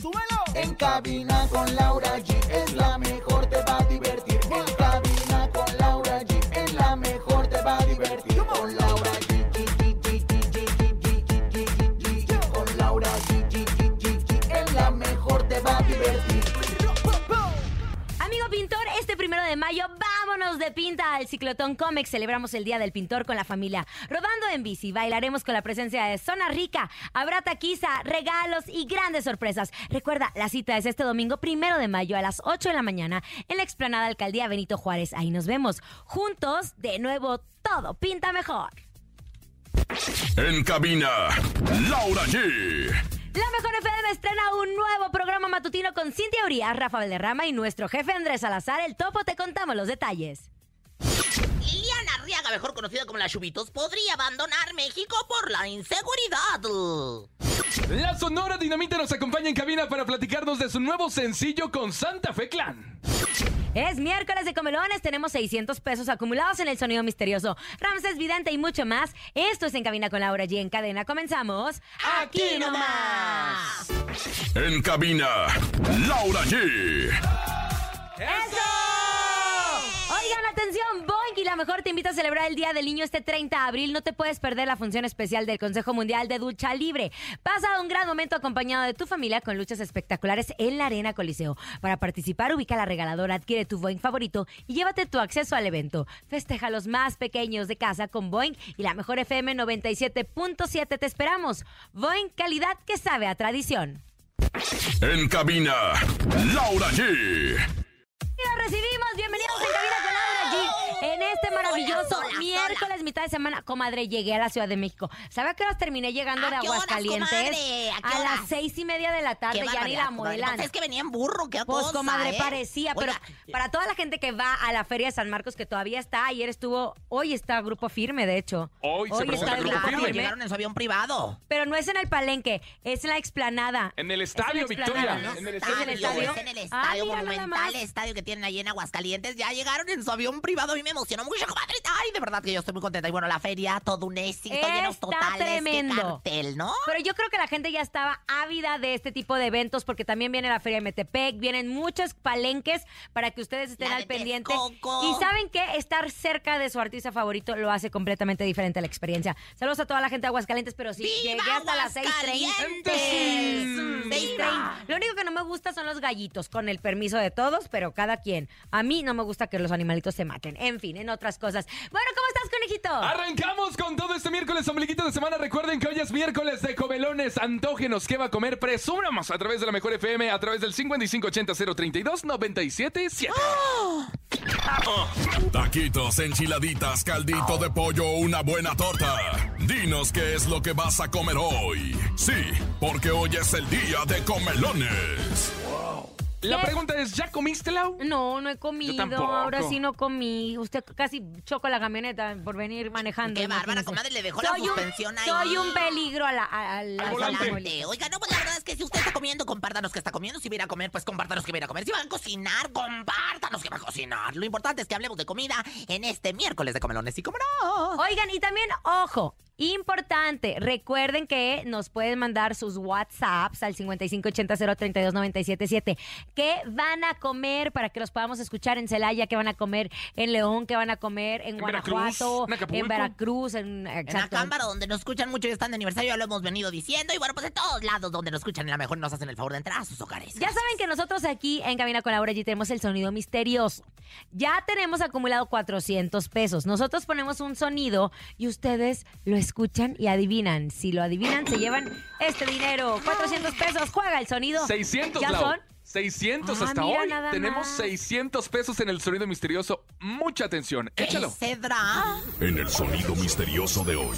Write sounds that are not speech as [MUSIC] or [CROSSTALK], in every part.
¡Súbelo! En cabina con Laura G es la mejor, te va a divertir. De mayo vámonos de pinta al Ciclotón Comex. Celebramos el Día del Pintor con la familia. Rodando en bici, bailaremos con la presencia de Zona Rica. Habrá taquiza, regalos y grandes sorpresas. Recuerda, la cita es este domingo primero de mayo a las 8 de la mañana en la explanada Alcaldía Benito Juárez. Ahí nos vemos. Juntos, de nuevo, todo pinta mejor. En cabina, Laura G. La Mejor FM estrena un nuevo programa matutino con Cintia Urias, Rafa Valderrama y nuestro jefe Andrés Salazar. El topo te contamos los detalles. Liliana Arriaga, mejor conocida como la Chubitos, podría abandonar México por la inseguridad. La Sonora Dinamita nos acompaña en cabina para platicarnos de su nuevo sencillo con Santa Fe Clan. Es miércoles de comelones, tenemos 600 pesos acumulados en el sonido misterioso. Ramses Vidente y mucho más. Esto es En Cabina con Laura G. En cadena comenzamos. ¡Aquí nomás! En cabina, Laura G. Oigan, atención, Boeing y la mejor te invita a celebrar el Día del Niño este 30 de abril. No te puedes perder la función especial del Consejo Mundial de Ducha Libre. Pasa un gran momento acompañado de tu familia con luchas espectaculares en la Arena Coliseo. Para participar, ubica la regaladora, adquiere tu Boeing favorito y llévate tu acceso al evento. Festeja a los más pequeños de casa con Boeing y la mejor FM 97.7. Te esperamos. Boeing, calidad que sabe a tradición. En cabina, Laura G. Y lo recibimos. Bienvenidos en Cabina. En este maravilloso Hola, hola, miércoles, mitad de semana, comadre, llegué a la Ciudad de México. ¿Sabe a qué horas terminé llegando ¿A de horas, Aguascalientes? ¿A las seis y media de la tarde, Qué ya ni la modelan. Pues es que venía en burro, qué Pues, cosa, comadre, ¿eh? parecía, pero Oiga, para toda la gente que va a la Feria de San Marcos, que todavía está, ayer estuvo, hoy está Grupo Firme, de hecho. Hoy se presenta está el Grupo Firme. Firme. llegaron en su avión privado. Pero no es en el palenque, es en la explanada. En el Es en la estadio, Victoria. En el ¿Es estadio. en el estadio? Es en el Ah, estadio mira, nada monumental, estadio que tienen ahí en Aguascalientes. Ya llegaron en su avión privado. A mí me emocionó mucho, comadre. Ay, de verdad que yo estoy muy contenta. Y bueno, la feria, todo un éxito, llenos totales. Tremendo. cartel, ¿no? Pero yo creo que la gente ya estaba ávida de este tipo de eventos porque también viene la Feria de Metepec, vienen muchos palenques para que ustedes estén La al pendiente. Texcoco. Y saben que estar cerca de su artista favorito lo hace completamente diferente la experiencia. Saludos a toda la gente de Aguascalientes, pero sí, ¡Viva llegué hasta las 6.30. Aguascalientes! 6.30. Lo único que no me gusta son los gallitos, con el permiso de todos, pero cada quien. A mí no me gusta que los animalitos se maten. En fin, en otras cosas. Bueno, ¿cómo estás, conejito? Arrancamos con todo este miércoles, ombliguito de semana. Recuerden que hoy es miércoles de comelones, antógenos. ¿Qué va a comer? Presumamos a través de la mejor FM, a través del 5580-032-977. Taquitos, enchiladitas, caldito de pollo, una buena torta. Dinos qué es lo que vas a comer hoy. Sí, porque hoy es el día de comelones. La ¿Qué? pregunta es, ¿ya comiste, Lau? No, no he comido. tampoco. Ahora sí no comí. Usted casi chocó la camioneta por venir manejando. Qué bárbara, comadre, le dejó la un- suspensión ahí. Soy un peligro a la, a, a la- Al volante. Oiga, no, pues la verdad es que si usted está comiendo, compártanos que está comiendo. Si viene a comer, pues compártanos que viene a comer. Si van a cocinar, compártanos que va a cocinar. Lo importante es que hablemos de comida en este miércoles de comelones. Y cómo no. Oigan, y también, ojo, importante, recuerden que nos pueden mandar sus WhatsApps al 5580-032-977. ¿Qué van a comer para que los podamos escuchar en Celaya? ¿Qué van a comer en León? ¿Qué van a comer en, En Guanajuato? Veracruz, en Veracruz, en, En. Acámbaro, donde nos escuchan mucho y están de aniversario, ya lo hemos venido diciendo. Y bueno, pues en todos lados donde nos escuchan, a lo mejor nos hacen el favor de entrar a sus hogares. Ya saben que nosotros aquí en Cabina con Laura G tenemos el sonido misterioso. Ya tenemos acumulado 400 pesos. Nosotros ponemos un sonido y ustedes lo escuchan y adivinan. Si lo adivinan, se llevan este dinero. 400 pesos. Juega el sonido. 600, ¿Ya Lau. son? 600 Ah, hasta hoy. Tenemos más. 600 pesos en el sonido misterioso. Mucha atención. ¿Qué Échalo. cedrá? En el sonido misterioso de hoy.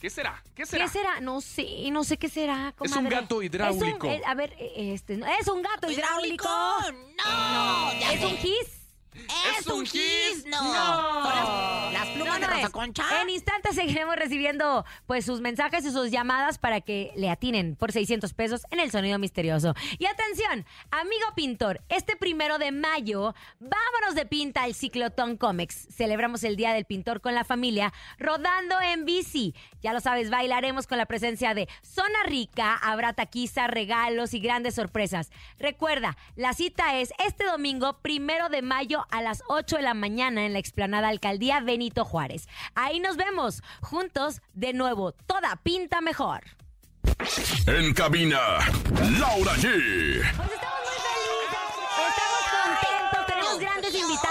¿Qué ¿Qué será? ¿Qué será? ¿Qué será? No sé, no sé qué será, Es un gato hidráulico. Es un- eh, a ver, eh, este, ¿es un gato hidráulico? ¡No! ya ¿Es sé. un kiss? ¡Es, ¿Es un kiss? ¡No! No. Las, plumas No, de Rosa. Concha. En instantes seguiremos recibiendo pues sus mensajes y sus llamadas para que le atinen por 600 pesos en el sonido misterioso. Y atención, amigo pintor, este primero de mayo, vámonos de pinta al Ciclotón Comex. Celebramos el Día del Pintor con la familia, rodando en bici. Ya lo sabes, bailaremos con la presencia de Zona Rica, habrá taquiza, regalos y grandes sorpresas. Recuerda, la cita es este domingo, primero de mayo a las 8 de la mañana en la explanada Alcaldía Benito Juárez. Ahí nos vemos, juntos de nuevo, toda pinta mejor. En cabina, Laura G. Pues estamos muy felices, estamos contentos, tenemos grandes invitados.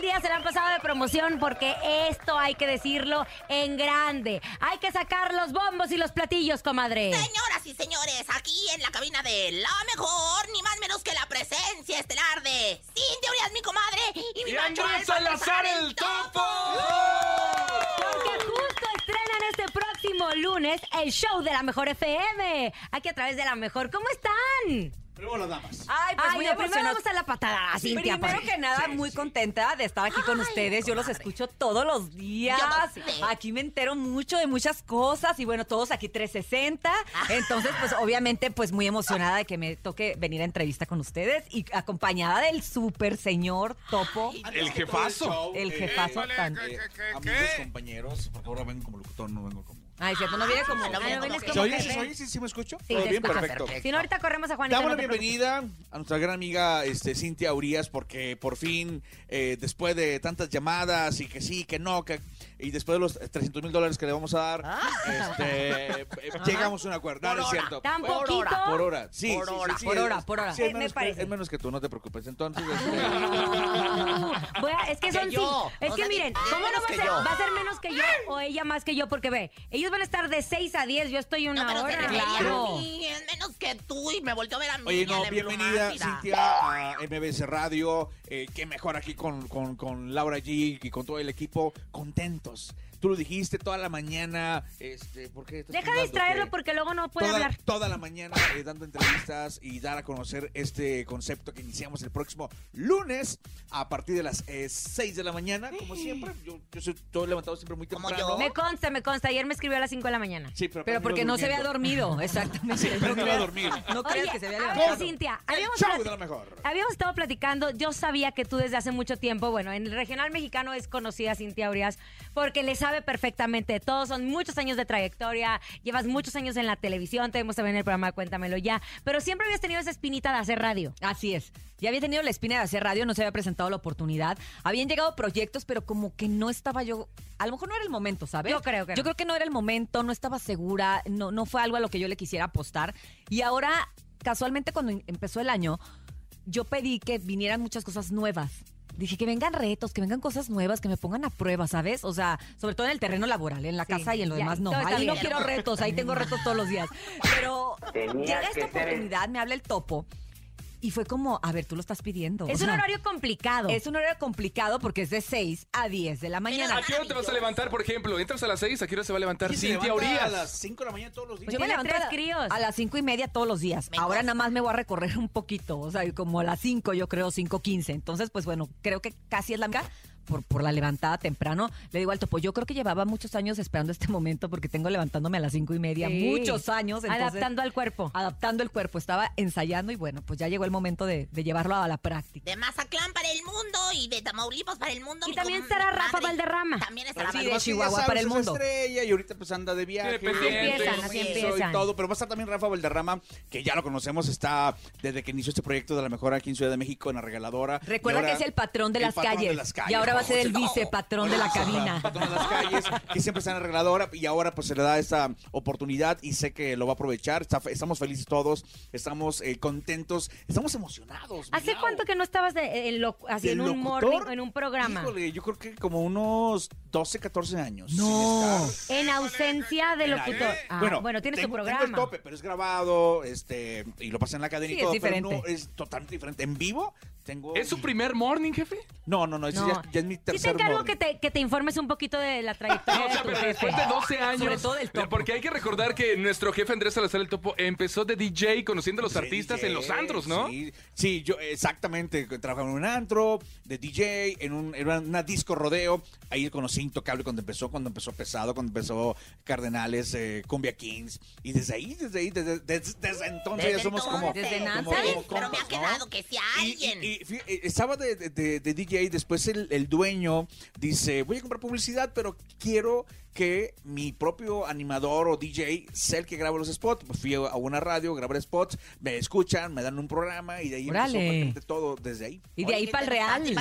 El día se le han pasado de promoción porque esto hay que decirlo en grande. Hay que sacar los bombos y los platillos, comadre. Señoras y señores, aquí en la cabina de La Mejor, ni más menos que la presencia estelar de Cintia Urias, mi comadre, y mi Y macho Andrés Salazar, el topo. Porque justo estrenan este próximo lunes el show de la Mejor FM. Aquí a través de la Mejor. ¿Cómo están? Primero las damas. Ay, pues Ay, muy no, primero emocionada. vamos a la patada, Cintia. Primero que nada, muy contenta de estar aquí con Ay, ustedes. Yo los escucho todos los días. Yo no sé. Aquí me entero mucho de muchas cosas y bueno, todos aquí 360. Entonces, pues obviamente, pues muy emocionada de que me toque venir a entrevista con ustedes y acompañada del super señor Topo. El jefazo. El jefazo tan- Eh, amigos, compañeros, porque ahora vengo como locutor, no vengo como... Ay, cierto, no viene como. Ah, no no, viene vienes como ¿Se oye? que ¿Sí, ven. se oye? ¿Sí, sí me escucho? Sí, ¿Todo te bien? escuchas. Perfecto. Si no, ahorita corremos a Juanita. Damos no la bienvenida a nuestra gran amiga este, Cintia Urias porque por fin, eh, después de tantas llamadas y que sí, que no, que, y después de los 300 mil dólares que le vamos a dar, este, eh, llegamos a un acuerdo. No, no es Por hora. cierto. ¿Tan Por poquito? hora. Por hora. Sí, Por sí, sí, hora. sí, Por es- hora, por hora. sí, es, Me menos que, parece. es menos que tú, no te preocupes. Entonces, [LAUGHS] este, Voy a- es que Que son yo. sí. Es O que sea, miren, ¿cómo no va a que ser? yo. ¿Va a ser menos que yo o ella más que yo? Porque ve, ellos van a estar de 6 a 10, yo estoy una No, pero hora. Claro. a mí, es menos que tú y me volteó a ver a mí. Oye, no, bienvenida. Cintia a MBS Radio. Eh, qué mejor aquí con, con, con Laura G y con todo el equipo. Contentos. Tú lo dijiste toda la mañana. Este, ¿por qué estás Deja de distraerlo Que porque luego no puede toda, hablar. Toda la mañana eh, dando entrevistas y dar a conocer este concepto que iniciamos el próximo lunes a partir de las 6 de la mañana. Como siempre, yo, yo soy todo levantado siempre muy temprano. Me consta, me consta. Ayer me escribió a las 5 de la mañana. Sí, pero, Pero porque no se había dormido, [LAUGHS] exactamente. Sí, pero no iba a dormir. No creas Oye, que se había a ver. Cintia, habíamos, habíamos estado platicando, yo sabía que tú desde hace mucho tiempo, bueno, en el regional mexicano es conocida Cintia Urias porque le sabe perfectamente todo, son muchos años de trayectoria, llevas muchos años en la televisión, te vemos también en el programa Cuéntamelo Ya, pero siempre habías tenido esa espinita de hacer radio. Así es. Ya había tenido la espina de hacer radio, no se había presentado la oportunidad. Habían llegado proyectos, pero como que no estaba yo. A lo mejor no era el momento, ¿sabes? Yo creo que no. Yo creo que no era el momento, no estaba segura, no, no fue algo a lo que yo le quisiera apostar. Y ahora, casualmente, cuando em- empezó el año, yo pedí que vinieran muchas cosas nuevas. Dije que vengan retos, que vengan cosas nuevas, que me pongan a prueba, ¿sabes? O sea, sobre todo en el terreno laboral, en la Sí, casa y en lo ya, demás no. Ahí no quiero retos, ahí tengo retos todos los días. Pero llega esta oportunidad, me habla el topo. Y fue como, a ver, tú lo estás pidiendo. Es o un sea, horario complicado. Es un horario complicado porque es de 6 a 10 de la mañana. ¿A qué hora te vas a levantar, por ejemplo? Entras a las 6, ¿a qué hora se va a levantar ¿Quién se Cintia levanta Urias? A las 5 de la mañana todos los días. Yo me levanto tres a, críos. a las cinco y media todos los días. Me Ahora nada más me voy a recorrer un poquito, o sea, como a las 5, yo creo, 5.15. Entonces, pues bueno, creo que casi es la mitad por, por la levantada temprano. Le digo al topo, yo creo que llevaba muchos años esperando este momento porque tengo levantándome a las cinco y media, Sí. muchos años. entonces- Adaptando al cuerpo. Adaptando el cuerpo, estaba ensayando y bueno, pues ya llegó el momento de, de llevarlo a la práctica. De Mazatlán para el mundo y de Tamaulipas para el mundo. Y también estará Rafa Valderrama. También estará Sí, Rafa de Chihuahua sabes, para el mundo. estrella y ahorita pues anda de viaje. Tiene pendientes. Así empiezan, así empiezan. Y todo, pero va a estar también Rafa Valderrama, que ya lo conocemos, está desde que inició este proyecto de la mejor aquí en Ciudad de México, en la regaladora. Recuerda que es el patrón de, el las, patrón calles, de las calles. Y ahora va a ser el vicepatrón de la cabina. Patrón de las calles, que siempre está en la regaladora y ahora pues se le da esta oportunidad y sé que lo va a aprovechar. Está- estamos felices todos, estamos eh, contentos, estamos emocionados. ¿Hace Miau. cuánto que no estabas de- en, lo- así ¿De en un locutor? morning, en un programa? Híjole, yo creo que como unos 12, 14 años. No. sin estar. En ausencia de locutor. Ah, bueno, tienes tu tengo- tengo programa. el tope, pero es grabado, este, y lo pasa en la cadena Sí, y es todo, pero diferente. no es totalmente diferente. En vivo Tengo... ¿Es su primer morning, jefe? No, no, no, ese No. Ya, ya es mi Sí te tercer encargo morning. que te, que te informes un poquito de la trayectoria No, o sea, de tu pero jefe. después de 12 años. Sobre todo del topo. Porque hay que recordar que nuestro jefe Andrés Salazar el Topo empezó de DJ conociendo a los artistas en los DJ, antros, ¿no? Sí, sí, yo exactamente. Trabajaba en un antro de DJ, en, un, en una disco rodeo. Ahí conocí Intocable cuando empezó, cuando empezó Pesado, cuando empezó Cardenales, eh, Cumbia Kings. Y desde ahí, desde ahí, desde, desde- desde entonces Desde ya somos como. entonces. Desde como- como Pero me ha quedado que si Y- alguien. Y, y eh, estaba de, de- de- DJ, después el, el dueño dice, voy a comprar publicidad, pero quiero que mi propio animador o DJ sea el que grabe los spots. Pues Fui a una radio, grabé spots, me escuchan, me dan un programa y de ahí empezó todo desde ahí. Y de ahí para el real. Y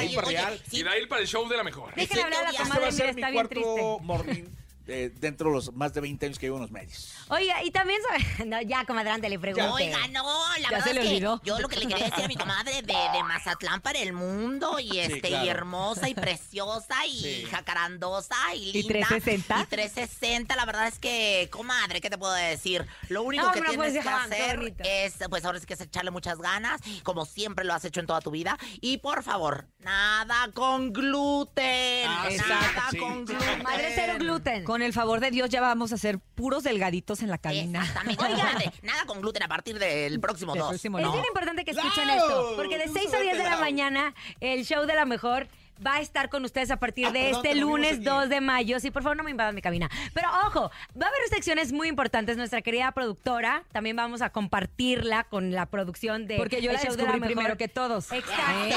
de ahí para el show de la mejor. Déjenle hablar a la Este Este comadre, va a mira, ser mi está cuarto morning eh, dentro de los más de 20 años que llevo en los medios. Oiga, y también sabe... [LAUGHS] No, ya, comadre, ándale, pregunte. Oiga, no, la Ya verdad se le es que olvidó. yo lo que le quería decir a mi comadre de, de Mazatlán para el mundo y este claro. y hermosa y preciosa y Sí. jacarandosa y ¿Y linda 360? y 360, la verdad es que comadre, ¿qué te puedo decir? Lo único No, que me lo tienes puedes que dejar, qué hacer bonito. es pues ahora sí que es echarle muchas ganas, como siempre lo has hecho en toda tu vida y por favor, nada con gluten, Ah, sí, nada sí. con gluten. Madre cero gluten. Con el favor de Dios ya vamos a ser puros delgaditos en la cabina. Exactamente. Oigan, [LAUGHS] nada con gluten a partir del próximo Del 2. próximo Es bien importante que escuchen ¡Claro! esto, porque de Tú 6 a sabes 10 de la mañana, el show de la mejor va a estar con ustedes a partir Ah, de perdón, este lunes aquí. 2 de mayo. Sí, por favor, no me invadan mi cabina. Pero ojo, va a haber secciones muy importantes. Nuestra querida productora, también vamos a compartirla con la producción de Porque yo el la show de descubrí Mejor. primero que todos. Exacto. ¿Eh?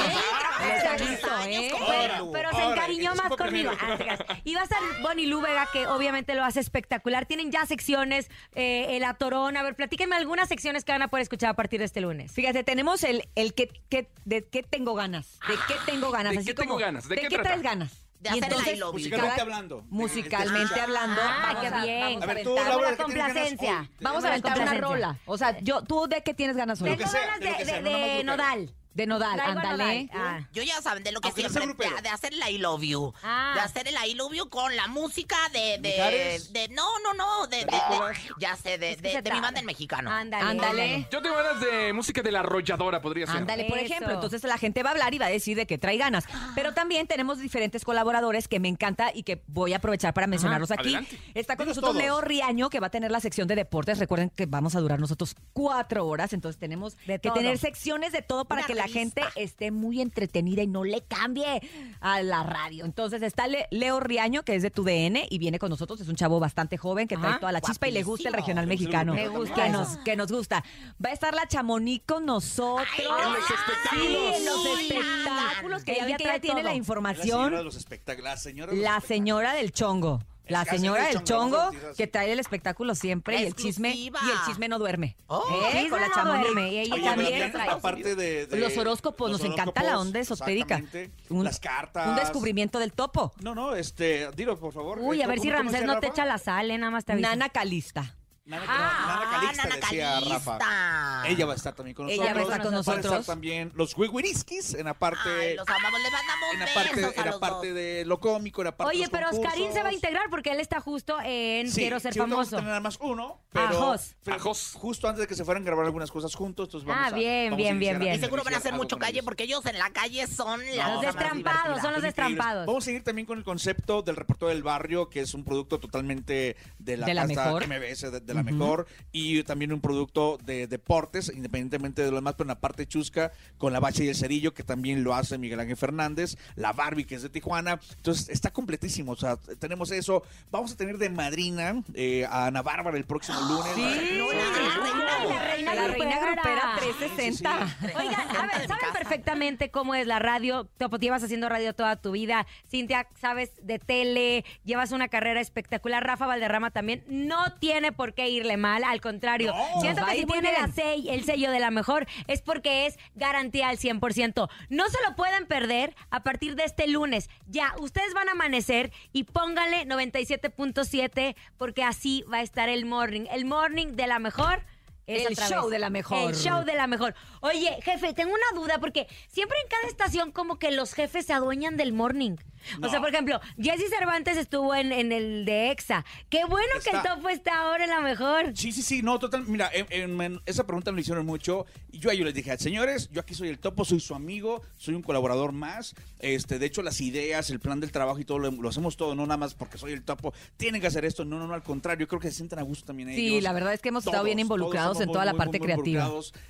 ¿Eh? Pero, pero se encariñó más conmigo. Ah. Y va a estar Bonnie Lu Vega, que obviamente lo hace espectacular. Tienen ya secciones, eh, el atorón. A ver, platíquenme algunas secciones que van a poder escuchar a partir de este lunes. Fíjate, tenemos el, el que, que- de qué tengo ganas. ¿De qué tengo ganas? ¿De Así qué tengo ganas? ¿De ¿De, qué traes ganas? De Y hacer entonces. Musicalmente hablando. Musicalmente Ah, hablando. Ah, vamos qué a- bien. Vamos a, ver, tú, aventar- Laura, Con ¿de qué tienes ganas complacencia. Vamos a aventar una rola. O sea, yo, ¿tú de qué tienes ganas hoy? Tengo ganas de de. Nodal. De Nodal, Traigo a ándale. Nodal. Ah. Yo ya saben, de lo que Aunque no sea siempre, grupero. de, hacer el I love you. Ah. De hacer el I love you con la música de... de, ¿Mijares? de no, no, no, de, de- ya sé, de, Es que de- se de mi banda en mexicano. Ándale. Ándale. Yo tengo ganas de música de la arrolladora, podría ser. Ándale, por Eso. ejemplo. Entonces la gente va a hablar y va a decir de que trae ganas. Pero también tenemos diferentes colaboradores que me encanta y que voy a aprovechar para mencionarlos aquí. Adelante. Está con Dinos nosotros todos. Leo Riaño, que va a tener la sección de deportes. Recuerden que vamos a durar nosotros cuatro horas, entonces tenemos De que todo. tener secciones de todo para Una que la gente esté muy entretenida y no le cambie a la radio. Entonces está Le- Leo Riaño, que es de tu DN y viene con nosotros. Es un chavo bastante joven que trae Ajá. toda la chispa y le gusta el regional mexicano. Me gusta que nos, que nos gusta. Va a estar la Chamonix con nosotros. Ay, En los espectáculos. Sí, en los Uy, espectáculos, que Ella ya tiene todo. la La señora de información. los espectáculos. La señora La espectáculos. señora del chongo. La señora del el chongo, que trae el espectáculo siempre y el chisme y el chisme no duerme. Oh. ¿Eh? Con la duerme, y ella Oye, también trae. aparte de, de- Los horóscopos, los nos encanta la onda esotérica. Un- las cartas. Un descubrimiento del topo. No, no, este, dilo por favor. Uy, Eh, a ver ¿cómo- si Ramsés no te echa la sal, eh, nada más te aviso. Nana Calista. Nana, Ah, Nana Calixta, Nana decía Rafa. Ella va a estar también con nosotros. Ella va a estar con Van a estar nosotros. también los Wiwiriskis en la parte, Ay, los amamos, le mandamos en la parte, a en la los parte dos. de lo cómico, en la parte de Oye, los pero Oscarín se va a integrar porque él está justo en Sí, Quiero ser sí, ahorita vamos a famoso. tener nada más uno, A pero, Jos. pero justo antes de que se fueran a grabar algunas cosas juntos, entonces vamos Ah, a bien, vamos bien, bien, bien. Y seguro van a hacer mucho calle ellos. porque ellos en la calle son las Los destrampados, son los destrampados. Vamos a seguir también con el concepto del reportero del barrio, que es un producto totalmente de la, De la casa mejor. MBS, de, de la mejor, y también un producto de deportes, independientemente de lo demás, pero en la parte chusca, con la bacha y el cerillo, que también lo hace Miguel Ángel Fernández, la Barbie, que es de Tijuana. Entonces, está completísimo. O sea, tenemos eso. Vamos a tener de madrina eh, a Ana Bárbara el próximo lunes. No, la reina. Ah, la reina La reina grupera. grupera 360. Oigan, a ver, [LAUGHS] mi saben perfectamente cómo es la radio. Topo, llevas haciendo radio toda tu vida. Cintia, sabes de tele, llevas una carrera espectacular. Rafa Valderrama también. No tiene por qué irle mal, al contrario. Siento que si tiene la sell- el sello de la mejor es porque es garantía al 100%. No se lo pueden perder a partir de este lunes. Ya, ustedes van a amanecer y pónganle 97.7 porque así va a estar el morning. El morning de la mejor Es El show de la mejor. El show de la mejor. Oye, jefe, tengo una duda porque siempre en cada estación como que los jefes se adueñan del morning. O sea, por ejemplo, Jesse Cervantes estuvo en, en el de EXA. Qué bueno que el topo está ahora en la mejor. Sí, sí, sí, no, total. Mira, en- en- en- esa pregunta me la hicieron mucho. Y yo a ellos les dije, señores, yo aquí soy el topo, soy su amigo, soy un colaborador más. Este, de hecho, las ideas, el plan del trabajo y todo lo, lo hacemos todo, no nada más porque soy el topo. Tienen que hacer esto. No, no, no, al contrario, creo que se sienten a gusto también Sí, ellos. la verdad es que hemos estado bien involucrados en toda la parte muy creativa.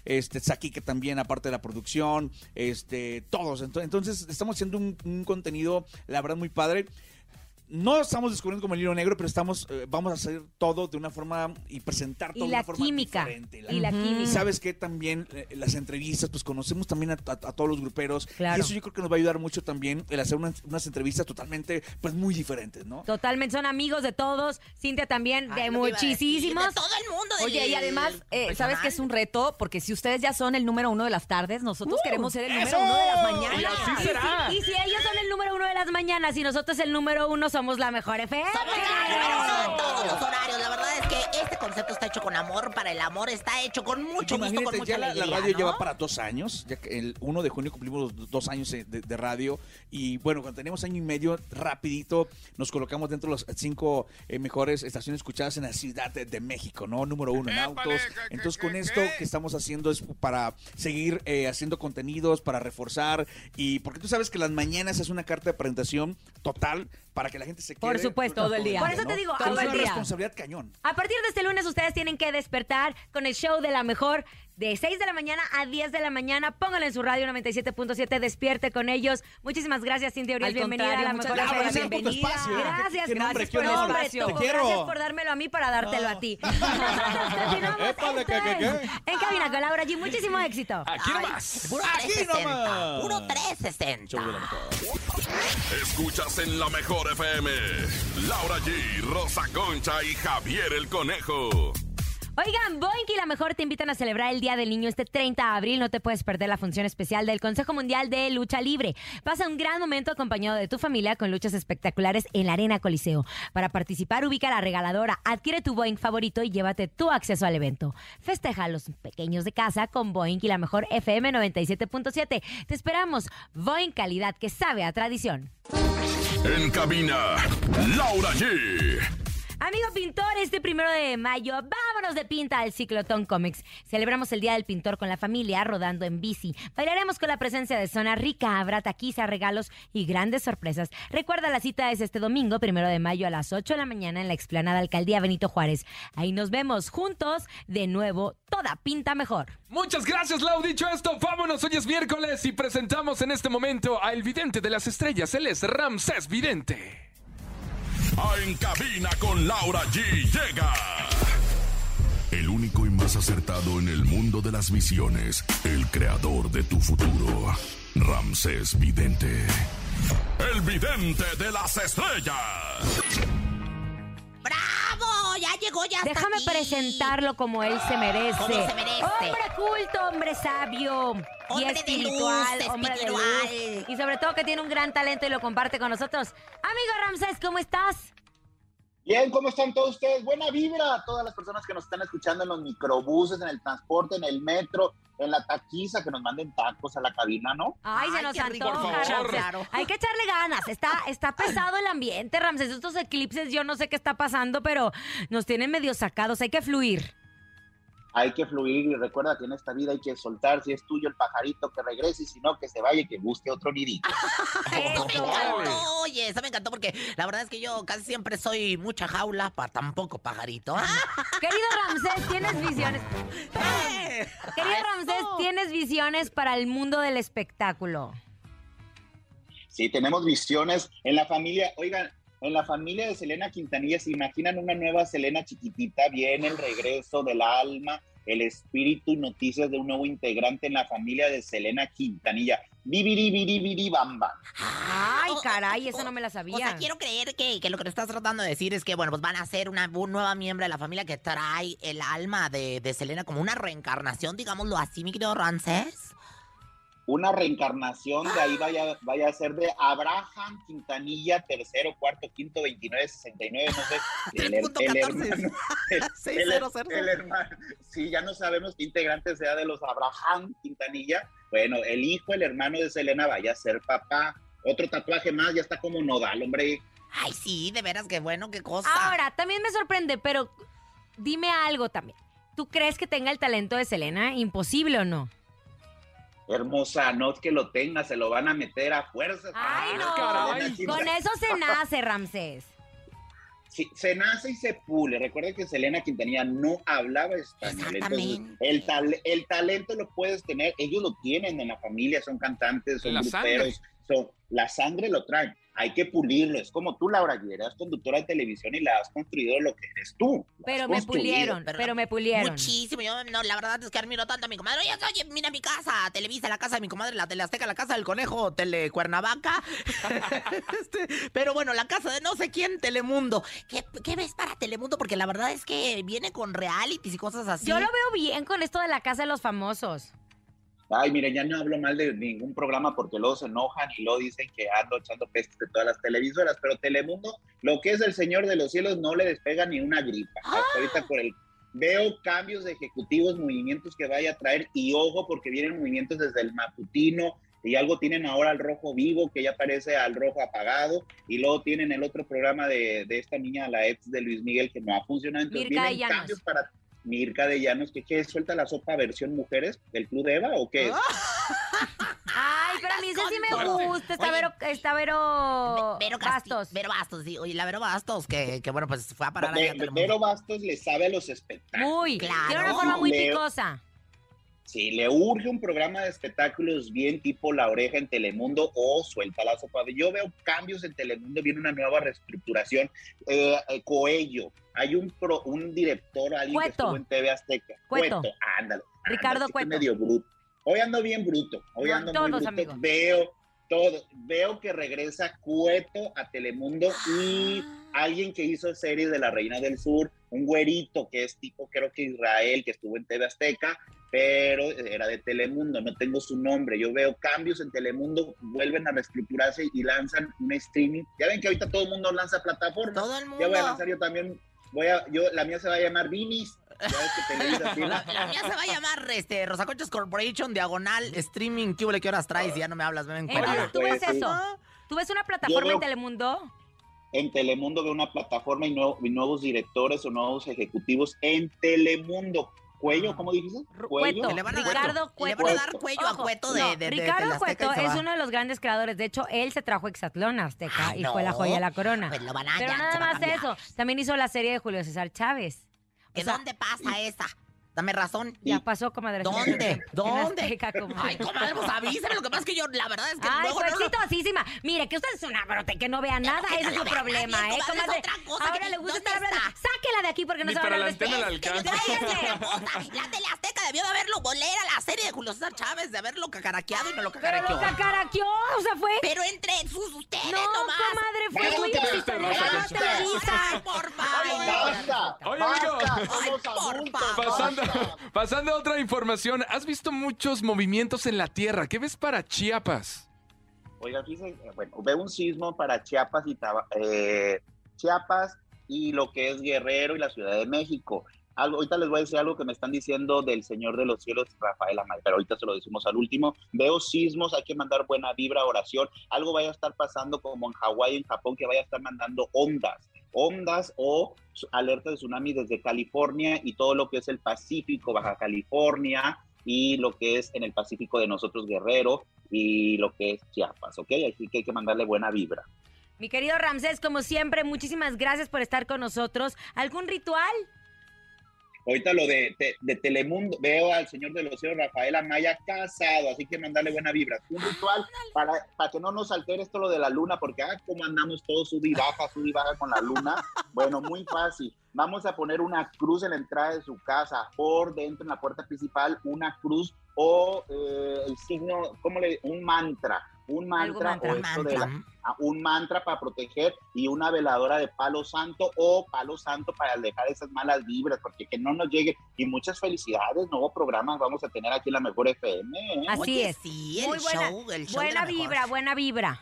Este, Saki, que también, aparte de la producción, este, todos. Ento- Entonces, estamos haciendo un, un contenido, la verdad, muy padre. No estamos descubriendo como el hilo negro, pero estamos, eh, vamos a hacer todo de una forma y presentar todo Y de la una forma química. diferente. Y la química. ¿Sabes qué? También eh, las entrevistas, pues conocemos también a, a- a todos los gruperos. Claro. Y eso yo creo que nos va a ayudar mucho también el hacer unas, unas entrevistas totalmente, pues muy diferentes, ¿no? Totalmente, son amigos de todos. Cintia también, Ay, de que muchísimos. De todo el mundo. del Oye, y además, eh, ¿sabes que es un reto? Porque si ustedes ya son el número uno de las tardes, nosotros Uh, queremos ser el número ¡eso! uno de las Y mañanas. así será. Y si ellos son el número uno de las mañanas y nosotros el número uno, somos la mejor FM. Somos número uno todos los horarios. Concepto está hecho con amor para el amor, está hecho con mucho gusto, Imagínate, con mucha ya la, la alegría, radio ¿no? lleva para dos años, ya que el 1 de junio cumplimos los dos años de, de radio y bueno, cuando teníamos año y medio, rapidito nos colocamos dentro de las cinco eh, mejores estaciones escuchadas en la Ciudad de, de México, ¿no? Número uno en autos. Entonces con esto que estamos haciendo es para seguir eh, haciendo contenidos, para reforzar y porque tú sabes que las mañanas es una carta de presentación total para que la gente se quede. Por supuesto, todo el día. Por eso te digo, Todo a el es una partir, día. responsabilidad cañón. a partir de este lunes ustedes tienen que despertar con el show de la mejor de 6 de la mañana a 10 de la mañana. Pónganlo en su radio 97.7, despierte con ellos. Muchísimas gracias, Cintia Uriel. Al Bienvenida a la muchas gracias por tu bienvenida. espacio. ¿eh? Gracias, ¿Qué nombre, gracias qué por el honor. nombre. Te Tú, quiero. Gracias por dármelo a mí para dártelo a ti. [LAUGHS] Continuamos. Épale, Esto ¿qué, qué, es qué? En cabina con Laura G. Muchísimo éxito. Aquí nomás. Puro Aquí 360. nomás. Puro 360. Show de la mejor. Escuchas en la mejor FM. Laura G, Rosa Concha y Javier el Conejo. Oigan, Boink y la mejor te invitan a celebrar el Día del Niño este 30 de abril. No te puedes perder la función especial del Consejo Mundial de Lucha Libre. Pasa un gran momento acompañado de tu familia con luchas espectaculares en la Arena Coliseo. Para participar, ubica la regaladora, adquiere tu Boeing favorito y llévate tu acceso al evento. Festeja a los pequeños de casa con Boeing y la mejor FM 97.7. Te esperamos. Boeing calidad que sabe a tradición. En cabina, Laura G. Amigo pintor, este primero de mayo, vámonos de pinta al Ciclotón Comics. Celebramos el Día del Pintor con la familia, rodando en bici. Bailaremos con la presencia de Zona Rica, habrá taquiza, regalos y grandes sorpresas. Recuerda, la cita es este domingo, primero de mayo, a las 8 de la mañana en la explanada Alcaldía Benito Juárez. Ahí nos vemos juntos, de nuevo, toda pinta mejor. Muchas gracias, Lau. Dicho esto, vámonos. Hoy es miércoles y presentamos en este momento al vidente de las estrellas. Él es Ramsés Vidente. A En cabina con Laura G llega. El único y más acertado en el mundo de las visiones. El creador de tu futuro. Ramsés Vidente. El vidente de las estrellas. ¡Bravo! Ya llegó, ya está Déjame aquí. presentarlo como él se merece. Como se merece. Hombre culto, hombre sabio. Y Hombre de espiritual, luz, hombre de espiritual. luz. Y sobre todo que tiene un gran talento y lo comparte con nosotros. Amigo Ramsés, ¿cómo estás? Bien, ¿cómo están todos ustedes? Buena vibra a todas las personas que nos están escuchando en los microbuses, en el transporte, en el metro, en la taquiza, que nos manden tacos a la cabina, ¿no? Ay, se nos antoja. Hay que echarle ganas. Está, está pesado el ambiente, Ramsés. Estos eclipses, yo no sé qué está pasando, pero nos tienen medio sacados. Hay que fluir. Hay que fluir y recuerda que en esta vida hay que soltar, si es tuyo el pajarito, que regrese, y si no, que se vaya y que busque otro nidito. [LAUGHS] [LAUGHS] Eso me Eso. encantó, oye, eso me encantó porque la verdad es que yo casi siempre soy mucha jaula para tampoco pajarito. [LAUGHS] Querido Ramsés, ¿tienes visiones? Querido Ramsés, ¿tienes visiones para el mundo del espectáculo? Sí, tenemos visiones en la familia, oigan, en la familia de Selena Quintanilla, ¿se imaginan una nueva Selena chiquitita? Viene el regreso del alma, el espíritu y noticias de un nuevo integrante en la familia de Selena Quintanilla. Bibiri, biri, biri, bam, bam. Ay, caray, eso no me la sabía. O sea, quiero creer que, que lo que nos estás tratando de decir es que, bueno, pues van a ser una, un nueva miembro de la familia que trae el alma de, de Selena como una reencarnación, digámoslo así, mi querido Ramsés. Una reencarnación de ahí vaya, vaya a ser de Abraham Quintanilla, tercero, cuarto, quinto, 29, 69, no sé. [LAUGHS] El, her- el 3.14. hermano. el- [LAUGHS] el- 600. el hermano. Sí, ya no sabemos qué integrante sea de los Abraham Quintanilla. Bueno, el hijo, el hermano de Selena vaya a ser papá. Otro tatuaje más, ya está como nodal, hombre. Ay, sí, de veras, qué bueno, qué cosa. Ahora, también me sorprende, pero dime algo también. ¿Tú crees que tenga el talento de Selena? ¿Imposible o no? Hermosa, no es que lo tenga, se lo van a meter a fuerza. Ay, no. caray. Con eso se [LAUGHS] nace, Ramsés. Sí, se nace y se pule. Recuerda que Selena Quintanilla no hablaba español. Entonces, el, tal- el talento lo puedes tener. Ellos lo tienen en la familia, son cantantes, son La gruperos. Son, la sangre lo traen. Hay que pulirlo. Es como tú, Laura, que eres conductora de televisión y la has construido lo que eres tú. Pero me construido. pulieron, pero- pero me pulieron. Muchísimo. Yo, no, la verdad es que admiro tanto a mi comadre. Oye, oye, mira mi casa, Televisa, la casa de mi comadre, la Teleazteca, la casa del conejo, Telecuernavaca. [LAUGHS] Este, pero bueno, la casa de no sé quién, Telemundo. ¿Qué, qué ves para Telemundo? Porque la verdad es que viene con realities y cosas así. Yo lo veo bien con esto de la casa de los famosos. Ay, miren, ya no hablo mal de ningún programa porque luego se enojan y luego dicen que ando echando pestes de todas las televisoras, pero Telemundo, lo que es el Señor de los Cielos, no le despega ni una gripa. Hasta ahorita por el... Veo cambios de ejecutivos, movimientos que vaya a traer y ojo porque vienen movimientos desde el matutino y algo tienen ahora al rojo vivo que ya parece al rojo apagado y luego tienen el otro programa de, de esta niña, la ex de Luis Miguel que no ha funcionado. Entonces Mirka vienen cambios para Mirka de Llanos, que qué suelta la sopa versión mujeres del Club de Eva o qué es? [LAUGHS] Ay, pero a mí ese sí me gusta. Está Oye. Vero, está Vero, Vero Bastos. Vero Bastos, sí. Oye, la Vero Bastos, que, que bueno, pues fue a parar. Vero Bastos le sabe a los espectáculos. Muy. Claro. Tiene una forma muy Leo. picosa. Si le urge un programa de espectáculos bien tipo La Oreja en Telemundo o Suelta la Sopa. Yo veo cambios en Telemundo, viene una nueva reestructuración. Eh, eh, Coello, hay un pro- un director, alguien que Cueto. estuvo en TV Azteca. Cueto. ándale. Ricardo ándale, Cueto. medio bruto. Hoy ando bien bruto. Hoy No, ando todos, muy bruto. amigo. Veo todo. Veo que regresa Cueto a Telemundo y alguien que hizo series de La Reina del Sur, un güerito que es tipo, creo que Israel, que estuvo en TV Azteca, pero era de Telemundo, no tengo su nombre. Yo veo cambios en Telemundo, vuelven a reestructurarse y lanzan un streaming. Ya ven que ahorita todo el mundo lanza plataformas. Todo el Ya voy a mundo. lanzar yo también. Voy a, yo, la mía se va a llamar Vinis. La, [LAUGHS] la mía se va a llamar este, Rosaconchas Corporation, diagonal, streaming. ¿Qué huele? ¿Qué horas traes? Ya no me hablas, ven. Entonces, ¿tú ves pues, eso? ¿Tú ves una plataforma veo- en Telemundo? en Telemundo veo una plataforma y, nuevo- y nuevos directores o nuevos ejecutivos en Telemundo. Cuello, ¿cómo dijiste? Ru- Cuello. Cueto. Le van a dar- Ricardo Le van a Cueto. dar cuello a Cueto de, no, de, de Ricardo y Cueto es uno de los grandes creadores. De hecho, él se trajo Exatlón Azteca Ay, y no. fue la joya de la corona. Pues lo van a Pero ya, nada se va a más de eso. También hizo la serie de Julio César Chávez. O ¿Que sea, ¿Dónde pasa esa? Dame razón. Ya pasó, comadre. ¿Dónde? ¿Dónde? Azteca, comadre. Ay, comadre, pues avísame. Lo que pasa es que yo, la verdad es que Ay, luego fue no lo- exitosísima. Mire, que usted es una brote que no vea nada, ese no es la su problema, nadie, ¿eh, comadre, es otra cosa Ahora que- le gusta ¿dónde estar hablando. Sáquela de aquí porque no Ni se va a para la hablar de usted. alcanza. [LAUGHS] La Teleazteca debió de haberlo bolera la serie de Julio César Chávez, de haberlo cacaraqueado y no lo Pero cacaraqueó. lo cacaraqueó, o sea, fue... Pero entre sus ustedes No, nomás. comadre, fue Basta, tuyo y basta, Televisa, basta. Televisa. Ay, por favor. Oye, amigo. Pasando. [LAUGHS] pasando a otra información, has visto muchos movimientos en la tierra. ¿Qué ves para Chiapas? Oiga, fíjense, bueno, veo un sismo para Chiapas y eh, Chiapas y lo que es Guerrero y la Ciudad de México. Algo, ahorita les voy a decir algo que me están diciendo del Señor de los Cielos, Rafael Amaya, pero ahorita se lo decimos al último. Veo sismos, hay que mandar buena vibra, oración. Algo vaya a estar pasando como en Hawái, en Japón, que vaya a estar mandando ondas, ondas o alerta de tsunami desde California y todo lo que es el Pacífico, Baja California y lo que es en el Pacífico de nosotros, Guerrero, y lo que es Chiapas, ¿ok? Así que hay que mandarle buena vibra. Mi querido Ramsés, como siempre, muchísimas gracias por estar con nosotros. ¿Algún ritual? Ahorita lo de, de- de Telemundo, veo al señor de los cielos, Rafael Amaya, casado, así que mandarle buena vibra. Un ritual para, para que no nos altere esto lo de la luna, porque ah, como andamos todos sub y baja, sub y baja con la luna. Bueno, muy fácil. Vamos a poner una cruz en la entrada de su casa, por dentro, en la puerta principal, una cruz o eh, el signo, ¿cómo le Un mantra. Un mantra, mantra. o esto de la- un mantra para proteger y una veladora de palo santo o palo santo para alejar esas malas vibras, porque que no nos llegue. Y muchas felicidades, nuevo programa vamos a tener aquí en la Mejor FM. ¿eh? Así Oye, es. sí, el Muy buena, show, el show buena vibra, buena vibra.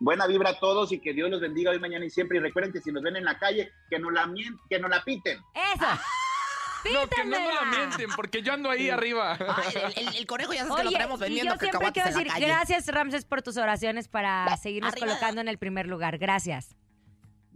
Buena vibra a todos y que Dios los bendiga hoy, mañana y siempre. Y recuerden que si nos ven en la calle, que nos la, que nos la piten. Eso. No, que no nos la mienten, porque yo ando ahí arriba. Ay, el, el- el conejo ya sabes que lo Oye, traemos y vendiendo yo siempre quiero decir gracias, Ramses, por tus oraciones para seguirnos arriba. colocando en el primer lugar. Gracias.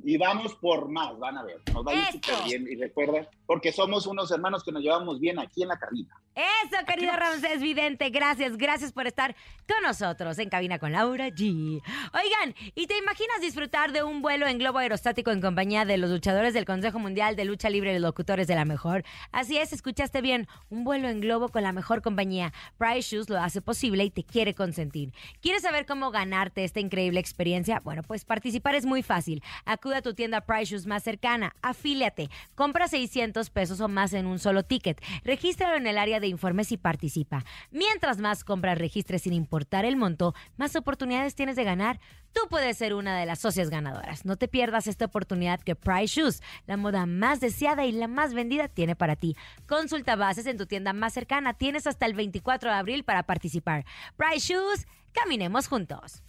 Y vamos por más, van a ver. Nos va a ir súper bien. Y recuerda, porque somos unos hermanos que nos llevamos bien aquí en la cabina. Eso, querido Ramsés Vidente, gracias, gracias por estar con nosotros en Cabina con Laura G. Oigan, ¿y te imaginas disfrutar de un vuelo en globo aerostático en compañía de los luchadores del Consejo Mundial de Lucha Libre y los locutores de la mejor? Así es, escuchaste bien, un vuelo en globo con la mejor compañía. Price Shoes lo hace posible y te quiere consentir. ¿Quieres saber cómo ganarte esta increíble experiencia? Bueno, pues participar es muy fácil. Acude a tu tienda Price Shoes más cercana, afíliate, compra 600 pesos o más en un solo ticket, regístralo en el área de informes y participa. Mientras más compras registres sin importar el monto, más oportunidades tienes de ganar. Tú puedes ser una de las socias ganadoras. No te pierdas esta oportunidad que Price Shoes, la moda más deseada y la más vendida, tiene para ti. Consulta bases en tu tienda más cercana. Tienes hasta el 24 de abril para participar. Price Shoes, caminemos juntos.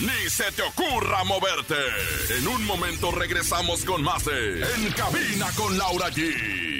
Ni se te ocurra moverte. En un momento regresamos con más de En Cabina con Laura G.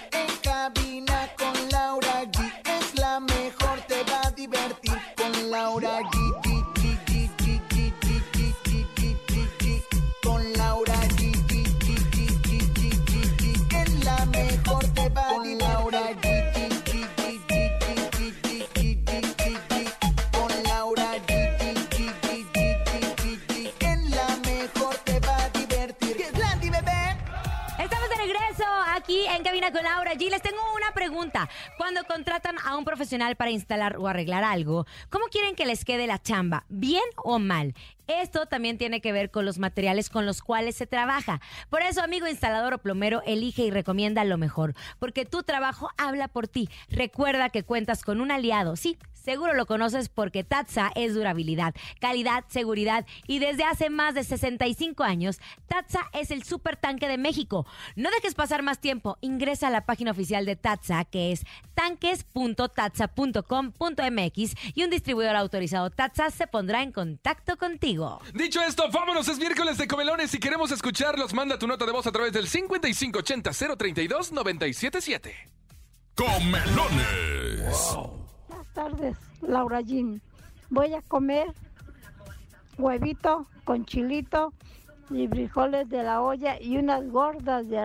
Oye, les tengo una pregunta. Cuando contratan a un profesional para instalar o arreglar algo, ¿cómo quieren que les quede la chamba? ¿Bien o mal? Esto también tiene que ver con los materiales con los cuales se trabaja. Por eso, amigo instalador o plomero, elige y recomienda lo mejor, porque tu trabajo habla por ti. Recuerda que cuentas con un aliado, sí. Seguro lo conoces porque Tatsa es durabilidad, calidad, seguridad y desde hace más de 65 años, Tatsa es el super tanque de México. No dejes pasar más tiempo, ingresa a la página oficial de Tatsa que es tanques.tatsa.com.mx y un distribuidor autorizado Tatsa se pondrá en contacto contigo. Dicho esto, vámonos, es miércoles de comelones y queremos escucharlos. Manda tu nota de voz a través del 5580-032-977. Comelones. Buenas tardes, Laura Jean. Voy a comer huevito con chilito y frijoles de la olla y unas gordas de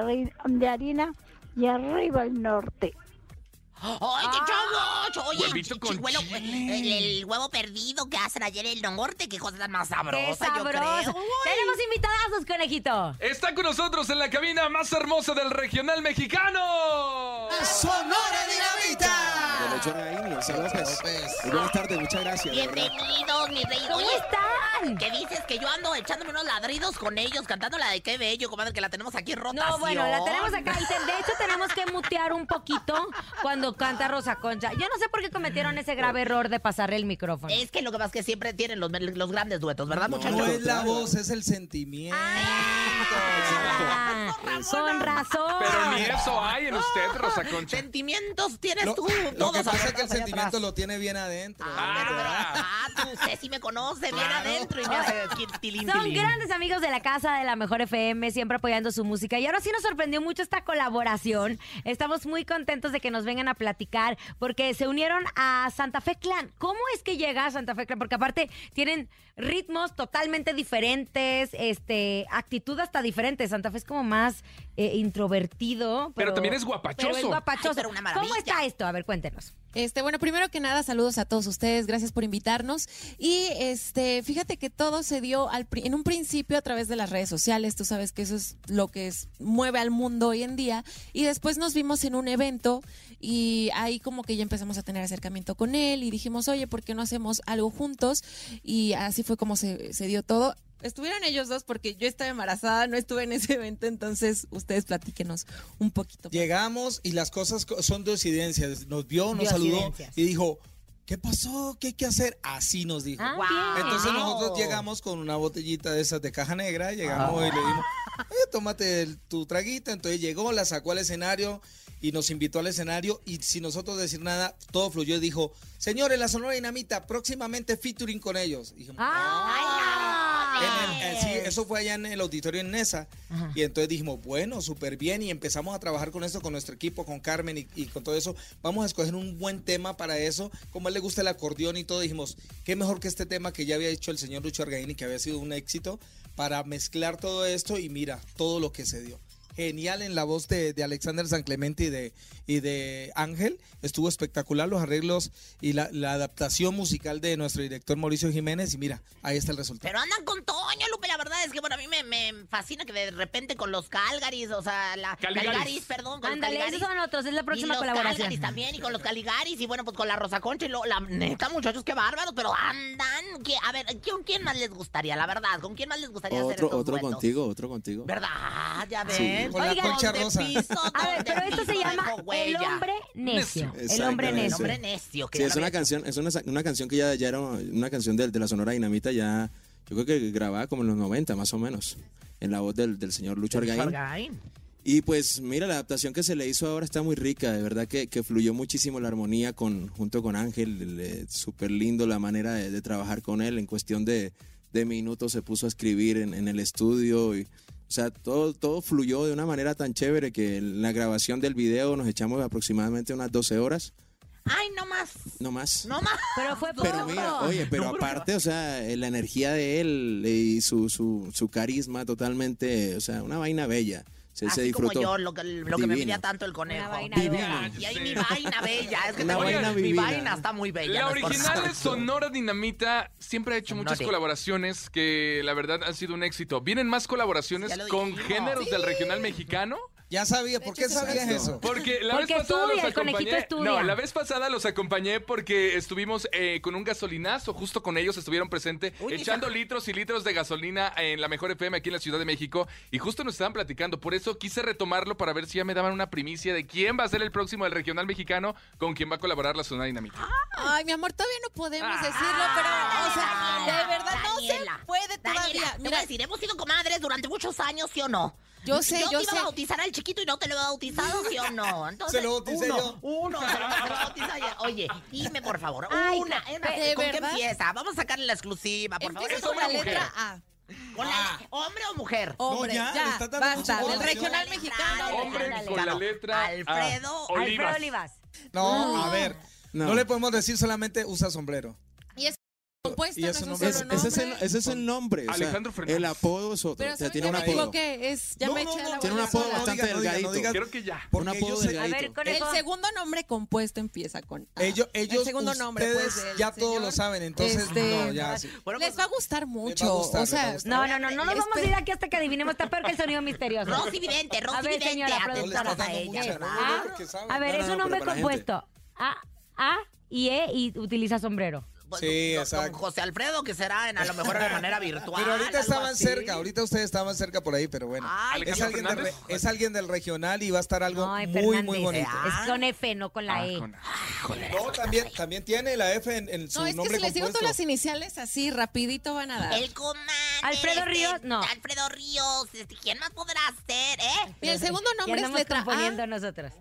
harina y arriba el norte. ¡Ay, qué chavo! Oye, Huevito con chihuelo, chile. el, el huevo perdido que hacen ayer en el norte, qué cosa tan más ¡Qué sabrosa, yo creo. sabroso! Tenemos invitadazos, conejito. Está con nosotros en la cabina más hermosa del regional mexicano. ¡Sonora Dinamita! De Lechón ahí, Elsa López. Y buenas tardes, muchas gracias. Bienvenidos, mi rey. ¿Cómo están? ¿Qué dices? Que yo ando echándome unos ladridos con ellos, cantando la de qué bello, comadre, que la tenemos aquí rotación. No, bueno, la tenemos acá. Y de hecho, tenemos que mutear un poquito cuando canta Rosa Concha. Yo no sé por qué cometieron ese grave error de pasarle el micrófono. Es que lo que pasa es que siempre tienen los, los grandes duetos, ¿verdad, muchachos? No es la voz, es el sentimiento. Ah, con razón. Pero ni eso hay en usted, Rosa Concha. Sentimientos tienes Lo, tú. lo todos que pasa es que el sentimiento atrás. lo tiene bien adentro. Ah, pero, pero, ah, tú, usted sí me conoce bien adentro y me hace tilín, Son tilín. grandes amigos de la casa de la Mejor FM, siempre apoyando su música. Y ahora sí nos sorprendió mucho esta colaboración. Estamos muy contentos de que nos vengan a platicar porque se unieron a Santa Fe Clan. ¿Cómo es que llega a Santa Fe Clan? Porque aparte tienen ritmos totalmente diferentes, este, actitud hasta diferente. Santa Fe es como más eh, introvertido. Pero también es guapachoso. Pero es guapachoso. Ay, pero una ¿Cómo está esto? A ver, cuéntenos. Este, bueno, primero que nada, saludos a todos ustedes, gracias por invitarnos. Y este, fíjate que todo se dio al, en un principio a través de las redes sociales, tú sabes que eso es lo que mueve al mundo hoy en día. Y después nos vimos en un evento y ahí como que ya empezamos a tener acercamiento con él y dijimos, oye, ¿por qué no hacemos algo juntos? Y así fue como se, se dio todo. Estuvieron ellos dos porque yo estaba embarazada, no estuve en ese evento, entonces ustedes platíquenos un poquito. Llegamos y las cosas co- son diosidencias. Nos vio, nos saludó y dijo, ¿qué pasó? ¿Qué hay que hacer? Así nos dijo. Ah, bien. Entonces Wow. nosotros llegamos con una botellita de esas de caja negra, llegamos y le dimos, "Eh, tómate el- tu traguito. Entonces llegó, la sacó al escenario y nos invitó al escenario y sin nosotros decir nada, todo fluyó y dijo, señores, la Sonora Dinamita, próximamente featuring con ellos. Y dijimos, Ah, en el- eh, sí, eso fue allá en el auditorio en Nesa. Y entonces dijimos, bueno, súper bien. Y empezamos a trabajar con esto, con nuestro equipo, con Carmen y, y con todo eso. Vamos a escoger un buen tema para eso. Como a él le gusta el acordeón y todo, dijimos, qué mejor que este tema que ya había hecho el señor Lucho Argaini, que había sido un éxito, para mezclar todo esto. Y mira, todo lo que se dio. Genial en la voz de, de Alexander San Clemente y de, y de Ángel. Estuvo espectacular los arreglos y la, la adaptación musical de nuestro director Mauricio Jiménez. Y mira, ahí está el resultado. Pero andan con Toño, Lupe. La verdad es que, bueno, a mí me, me fascina que de repente con los Calgaris, o sea, la Caligaris. Caligaris, perdón, con Ándale, los esos son otros, es la próxima y los colaboración. Calgaris también, y con los Caligaris, y bueno, pues con la Rosa Concha y lo, la neta, muchachos, qué bárbaros, pero andan. que- a ver, ¿con quién más les gustaría, la verdad? ¿Con quién más les gustaría hacer Otro, estos otro duetos? contigo, otro contigo. ¿Verdad? Ya Sí. Con la Concha Rosa. A ver, pero esto se llama El. Hombre Necio. El Hombre. Necio. El hombre necio. que Sí, es una canción, es una, una canción que ya, ya era una canción de, de la Sonora Dinamita ya, yo creo que grabada como en los 90 más o menos, en la voz del, del señor Lucho Argaín. Argaín. Y pues mira, la adaptación que se le hizo ahora está muy rica, de verdad que, que fluyó muchísimo la armonía con, junto con Ángel, súper lindo la manera de, de trabajar con él, en cuestión de, de minutos se puso a escribir en, en el estudio, y, o sea, todo, todo fluyó de una manera tan chévere que en la grabación del video nos echamos aproximadamente unas 12 horas, Ay, no más. no más. No más. Pero fue Pero mira, oye, pero aparte, o sea, la energía de él y su, su, su carisma totalmente, o sea, una vaina bella. Se Así como yo, lo que, lo que me pedía tanto el conejo. Y ahí mi vaina bella. Es que Una te voy a- vaina mi vaina está muy bella. La no es por original nada. es Sonora Dinamita siempre ha hecho muchas colaboraciones que la verdad han sido un éxito. ¿Vienen más colaboraciones Ya lo con dijimos. géneros del regional mexicano? Ya sabía, ¿por qué sabías eso? Porque la Porque vez pasada estudia, los acompañé. No, la vez pasada los acompañé porque estuvimos eh, con un gasolinazo, justo con ellos estuvieron presentes, echando litros y litros de gasolina en la mejor FM aquí en la Ciudad de México. Y justo nos estaban platicando. Por eso quise retomarlo para ver si ya me daban una primicia de quién va a ser el próximo del regional mexicano con quien va a colaborar la Sonora Dinamita. Ay, mi amor, todavía no podemos Ah, decirlo, pero, o sea, Daniela, de verdad no se puede Daniela, todavía. te voy Mira, a decir, hemos sido comadres durante muchos años, ¿sí o no? Yo sé, yo yo te iba sé. a bautizar al chiquito y no te lo he bautizado, ¿sí o no? Entonces, [LAUGHS] Se lo bauticé uno, yo. Uno, se lo, se lo bautiza ya. Oye, dime por favor, [LAUGHS] Ay, una, una, ¿de ¿con verdad? qué empieza? Vamos a sacarle la exclusiva, por favor. ¿Es mujer? letra A. ¿Con la- ¿Hombre o mujer? Hombre, ya, ya, dando basta. Del regional mexicano. Hombre con la letra A. Alfredo. Olivas. Alfredo Olivas. No, a ver. No. No. le podemos decir solamente usa sombrero. Compuesto, Y no eso es no Es- ese, es el, nombre. ese es el nombre. o sea, Alejandro Fernández. el apodo es otro. Pero o sea, ¿saben tiene un apodo. equivoqué. Es, ya No, me no, eché no, la tiene un apodo bastante delgadito. Creo que ya. Un apodo A delgadito. El segundo nombre compuesto empieza con A. Ellos, ellos el segundo nombre, ustedes pues, ya todos lo saben, entonces Este, no, ya sí. Bueno, Les pues, va a gustar mucho. gustar, o a sea. No, no, no, no nos vamos a Espe- ir aquí hasta que adivinemos. Está peor que el sonido misterioso. Rosy Vidente, A Rosy ver, Vidente, señora estás a ella, sabe. A ver, es un no, nombre compuesto. A, A y E y utiliza sombrero. Pues, Sí, don- exacto. don José Alfredo, que será en, a lo mejor de manera virtual. Pero ahorita estaban así. cerca, ahorita ustedes estaban cerca por ahí, pero bueno. Ay, es, alguien del re- Fernández. es alguien del regional y va a estar algo No, muy, Fernández. muy bonito. Ah. Es con F, no con la Ah, E. con- No, también, también tiene la F en, en su No, es que nombre si les digo todas las iniciales así, rapidito van a dar. El comadre. Alfredo este, Ríos, no. Alfredo Ríos. este, ¿Quién más podrá ser, eh? Y el segundo Ya nombre es letra A. nosotros.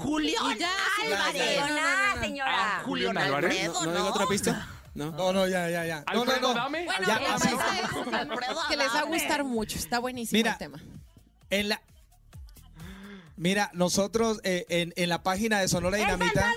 Julián Álvarez. ya, Con no, no, A, no, no. señora. Julián Álvarez. ¿No, ¿no? otra pista? ¿No? No, no, ya, ya, ya. No, no, no. dame. Bueno, Ya, chiste [LAUGHS] es que les va a gustar mucho. Está buenísimo Mira. el tema. En la... Mira, nosotros eh, en, en la página de Sonora ¡El Dinamita...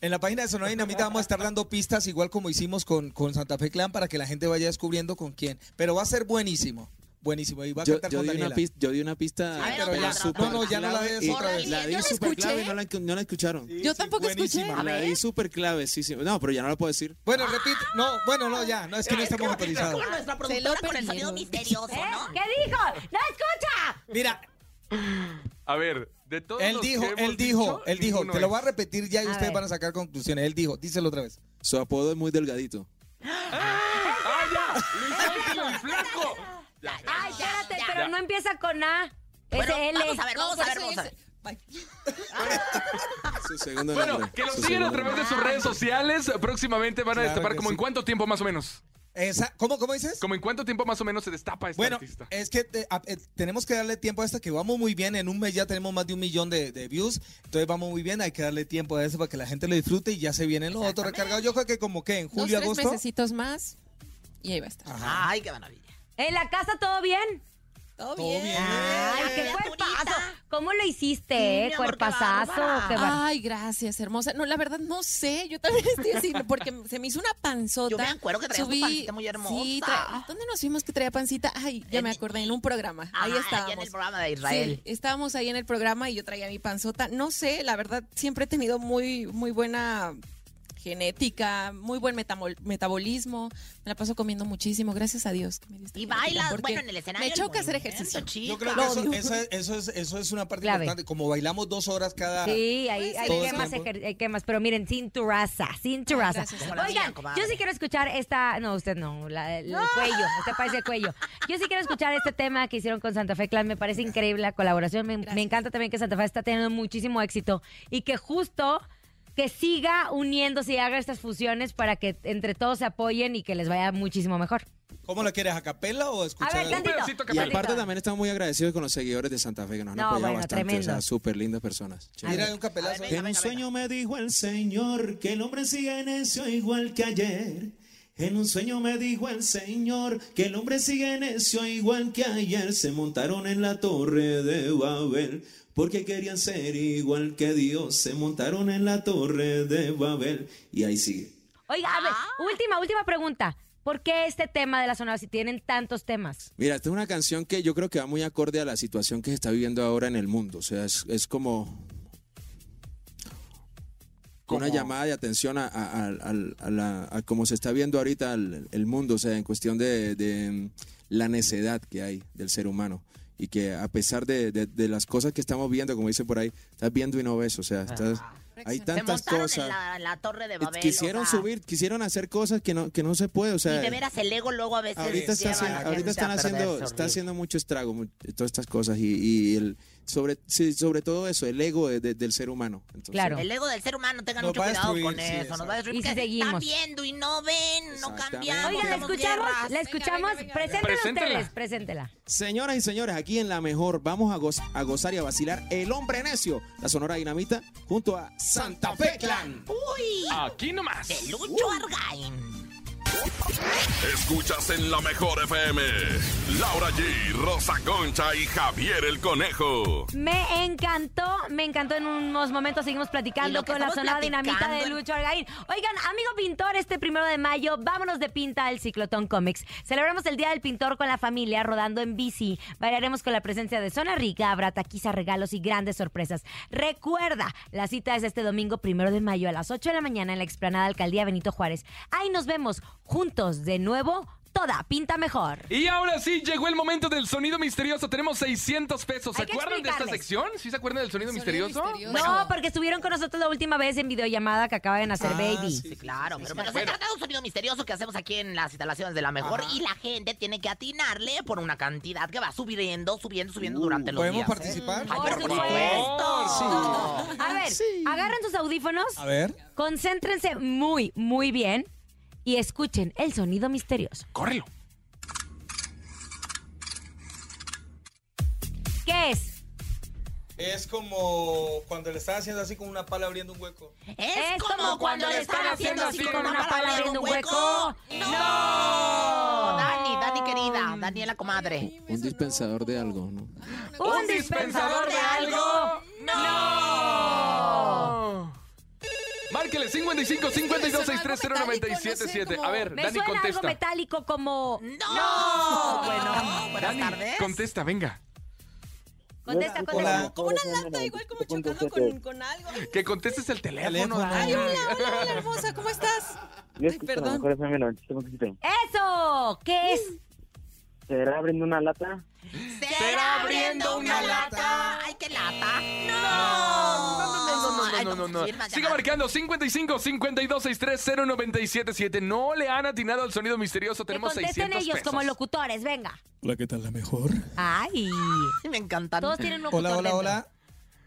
En la página de Sonora Dinamita vamos a estar dando pistas igual como hicimos con, con Santa Fe Clan para que la gente vaya descubriendo con quién. Pero va a ser buenísimo. Buenísimo. Y va a Yo, cantar yo con di una Daniela. pista, yo di una pista A ver, pero ya súper No, no, ya no la y otra vez. La di súper escuché. clave y no la, no la escucharon. Sí, Yo sí, tampoco escuché. buenísima. La di súper clave, sí, sí. No, pero ya no la puedo decir. Bueno, repite. No, bueno, no, ya. No, es que no estamos autorizados. Como nuestra Se productora lo con el sonido misterioso, ¿Eh? ¿no? ¿Qué dijo? ¡No escucha! Mira, A ver, de todos él los dijo, que hemos él dijo, dicho, él dijo. Te lo es. voy a repetir ya y ustedes van a sacar conclusiones. Él dijo, díselo otra vez. Su apodo es muy delgadito. ¡Ah, ya! Luis Ángel muy flaco. Pero no empieza con A. Es Bueno, L. vamos a ver, vamos No, a ver, vamos a ver. [LAUGHS] Su segundo Bueno, que lo Su sigan a través de sus redes sociales. Próximamente van a Claro destapar como sí. en cuánto tiempo más o menos. Esa- ¿Cómo, ¿Cómo dices? Como en cuánto tiempo más o menos se destapa este Bueno, artista. es que te- a- eh, tenemos que darle tiempo a esta que vamos muy bien. En un mes ya tenemos más de un millón de, de views. Entonces vamos muy bien. Hay que darle tiempo a eso para que la gente lo disfrute y ya se vienen los otros recargados. Yo creo que como que en Dos, julio, tres agosto. mesecitos más y ahí va a estar. Ay, qué maravilla. ¿En la casa todo bien? Todo Todo bien. Ay, qué cuerpazo. ¿Cómo lo hiciste, Sí, eh? amor, qué Cuerpazazo. qué bar- Ay, gracias, hermosa. No, la verdad no sé. Yo también [LAUGHS] estoy así porque se me hizo una panzota. Yo me acuerdo que traías tu Subí- pancita muy hermosa. Sí, tra- ¿dónde nos fuimos que traía pancita? Ay, ya me acordé, en un programa. Ahí estábamos. allá en el programa de Israel. Sí, estábamos ahí en el programa y yo traía mi panzota. No sé, la verdad, siempre he tenido muy, muy buena genética, muy buen metabolismo. Me la paso comiendo muchísimo, gracias a Dios. que me dio esta Y bailas, porque bueno, en el escenario. Me choca hacer ejercicio. chica. Yo creo que eso, es, eso, es, eso es una parte Clave. importante. Como bailamos dos horas cada. Sí, ahí, el quemas, hay quemas, pero miren, sin tu raza, sin tu raza. gracias. Como la Oigan, mía, yo sí quiero escuchar esta, no, usted no, la- el cuello, usted parece el cuello. Yo sí quiero escuchar este tema que hicieron con Santa Fe Clan, me parece increíble la colaboración, me, me encanta también que Santa Fe está teniendo muchísimo éxito y que justo que siga uniéndose y haga estas fusiones para que entre todos se apoyen y que les vaya muchísimo mejor. ¿Cómo la quieres? ¿A capela o A escuchar? ver, Un tantito. pedacito, Y aparte también estamos muy agradecidos con los seguidores de Santa Fe que nos han No, apoyado bueno, bastante. tremendo. O sea, súper lindas personas. Mira, un capelazo. Venga, En un venga, sueño me dijo el Señor que el hombre sigue necio igual que ayer. En un sueño me dijo el Señor que el hombre sigue necio igual que ayer. Se montaron en la torre de Babel porque querían ser igual que Dios. Se montaron en la torre de Babel y ahí sigue. Oiga, a ver, última, última pregunta. ¿Por qué este tema de la zona si tienen tantos temas? Mira, esta es una canción que yo creo que va muy acorde a la situación que se está viviendo ahora en el mundo. O sea, es, es como una llamada de atención a, a- a- al- a la- a cómo se está viendo ahorita el, el mundo, o sea, en cuestión de, de, la necedad que hay del ser humano. Y que a pesar de, de- de las cosas que estamos viendo, como dice por ahí, estás viendo y no ves, o sea, estás, hay tantas cosas. en la, la torre de Babel. Quisieron o sea, subir, quisieron hacer cosas que no, que no se puede, o sea... Y de veras el ego luego a veces Ahorita, está ahorita están haciendo, está haciendo mucho estrago, todas estas cosas y, y el sobre, sí, sobre todo eso, el ego de- de- del ser humano. Entonces, Claro. El ego del ser humano, tengan Nos mucho cuidado destruir, con sí, eso. Nos va a destruir Y si porque seguimos. Están viendo y no ven, no cambiamos. Oigan, la escuchamos, la escuchamos. venga, venga. Preséntela Preséntela. ustedes, preséntela. Señoras y señores, aquí en La Mejor vamos a, goz- a gozar y a vacilar El Hombre Necio, la Sonora Dinamita, junto a Santa Fe Clan. Uy, Aquí nomás. de Lucho Argain. Escuchas en la mejor FM. Laura G, Rosa Concha y Javier el Conejo. Me encantó, me encantó en unos momentos. Seguimos platicando con la zona dinamita de Lucho Argaín. Oigan, amigo pintor, este primero de mayo, vámonos de pinta al Ciclotón Comics. Celebramos el Día del Pintor con la familia, rodando en bici. Bailaremos con la presencia de Zona Rica, habrá taquiza, regalos y grandes sorpresas. Recuerda, la cita es este domingo primero de mayo a las 8 de la mañana en la explanada Alcaldía Benito Juárez. Ahí nos vemos juntos de nuevo. Toda pinta mejor. Y ahora sí, llegó el momento del sonido misterioso. Tenemos 600 pesos. ¿Se Hay que acuerdan de esta explicarles. sección? ¿Sí se acuerdan del sonido, Sonido misterioso? misterioso. No, porque estuvieron con nosotros la última vez en videollamada que acaba de nacer Ah, Baby. sí. Sí, claro, pero, pero se Bueno. trata de un sonido misterioso que hacemos aquí en las instalaciones de la mejor y la gente tiene que atinarle por una cantidad que va subiendo, subiendo, subiendo durante los ¿Podemos días. ¿eh? participar? Ay, Por pero por supuesto. supuesto. A ver, agarren sus audífonos, A ver. concéntrense muy, muy bien y escuchen el sonido misterioso. Córrelo. ¿Qué es? Es como cuando le están haciendo así con una pala abriendo un hueco. Es, como cuando le están haciendo así con una pala abriendo un hueco. ¡No! Dani, Dani querida, Daniela comadre. Un dispensador de algo, ¿no? ¿Un dispensador de algo? ¡No! Márquele 55 52 630 977. A ver, Me Dani suena algo contesta. metálico como... ¡No! Bueno, buenas Dani, tardes. contesta, venga. Contesta, Hola. contesta. Como una lata, igual como chocando con, con algo. Que contestes el teléfono. Dani. Ay, hola, hola, hola, hermosa, ¿cómo estás? Yo Ay, perdón. mejor FM 97.7. ¡Eso! ¿Qué es? ¿Será abriendo una lata? ¿Será abriendo una lata? ¡Ay, qué plata? No. No, no, no, Ay, no, no, no. sirva Siga marcando 55 52 63 0977. No le han atinado al sonido misterioso. Que Tenemos contesten 600 ellos pesos. como locutores, venga. Hola, ¿qué tal? La mejor. Ay. Me encantan. Todos tienen un locutor Hola, hola, dentro. hola.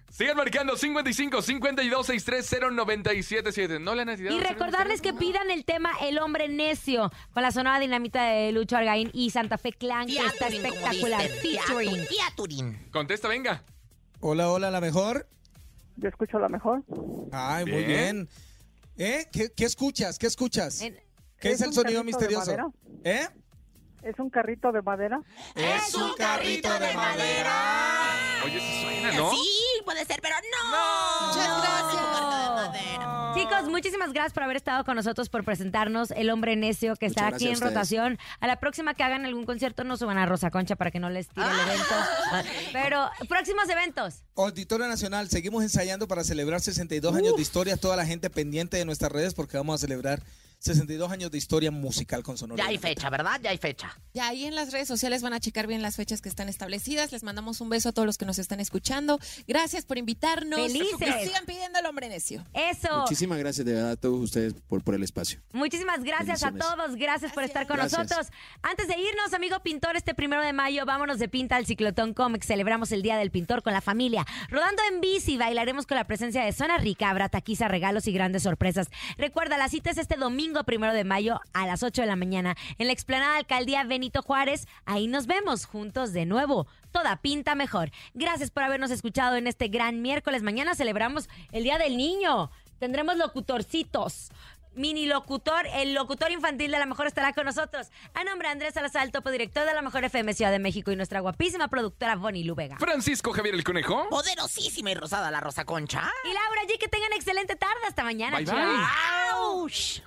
Sigan marcando 55 52 63 0977. No le han atinado Y recordarles que pidan el tema El Hombre Necio con la sonora dinamita de Lucho Argaín y Santa Fe Clan, que está espectacular. Featuring. featu- featuring. Contesta, venga. Hola, hola, la mejor. Yo escucho la mejor. Ay, muy Bien. ¿Eh? ¿Qué, qué escuchas? ¿Qué escuchas? En- ¿Qué es, ¿Es el sonido misterioso? ¿Eh? ¿Es un carrito de madera? Es un carrito de madera. Oye, sí suena, ¿no? Sí, puede ser, pero no. Muchas gracias. es un carrito de madera. Chicos, muchísimas gracias por haber estado con nosotros, por presentarnos El Hombre Necio, que está aquí en a rotación. A la próxima que hagan algún concierto, no suban a Rosa Concha para que no les tire el evento. Pero, próximos eventos. Auditorio Nacional, seguimos ensayando para celebrar 62 años de historia. Toda la gente pendiente de nuestras redes porque vamos a celebrar 62 años de historia musical con Sonora. Ya hay fecha, ¿verdad? Ya hay fecha. Ya ahí en las redes sociales van a checar bien las fechas que están establecidas. Les mandamos un beso a todos los que nos están escuchando. Gracias por invitarnos. ¡Felices! Y sigan pidiendo el hombre necio. Eso. Muchísimas gracias de verdad a todos ustedes por, por el espacio. Muchísimas gracias a todos, gracias por estar con Gracias. nosotros. Antes de irnos, amigo pintor, este primero de mayo, vámonos de pinta al Ciclotón Comics. Celebramos el Día del Pintor con la familia. Rodando en bici, bailaremos con la presencia de Zona Rica, habrá taquiza, regalos y grandes sorpresas. Recuerda, la cita es este domingo primero de mayo a las 8 de la mañana en la explanada Alcaldía Benito Juárez. Ahí nos vemos juntos de nuevo. Toda pinta mejor. Gracias por habernos escuchado en este gran miércoles. Mañana celebramos el Día del Niño. Tendremos locutorcitos. Mini locutor, el locutor infantil de la mejor estará con nosotros. A nombre de Andrés Salazar, topo director de la mejor FM Ciudad de México y nuestra guapísima productora Bonnie Lubega. Francisco Javier el Conejo. Poderosísima y rosada la Rosa Concha. Y Laura G, que tengan excelente tarde. Hasta mañana. Bye, bye.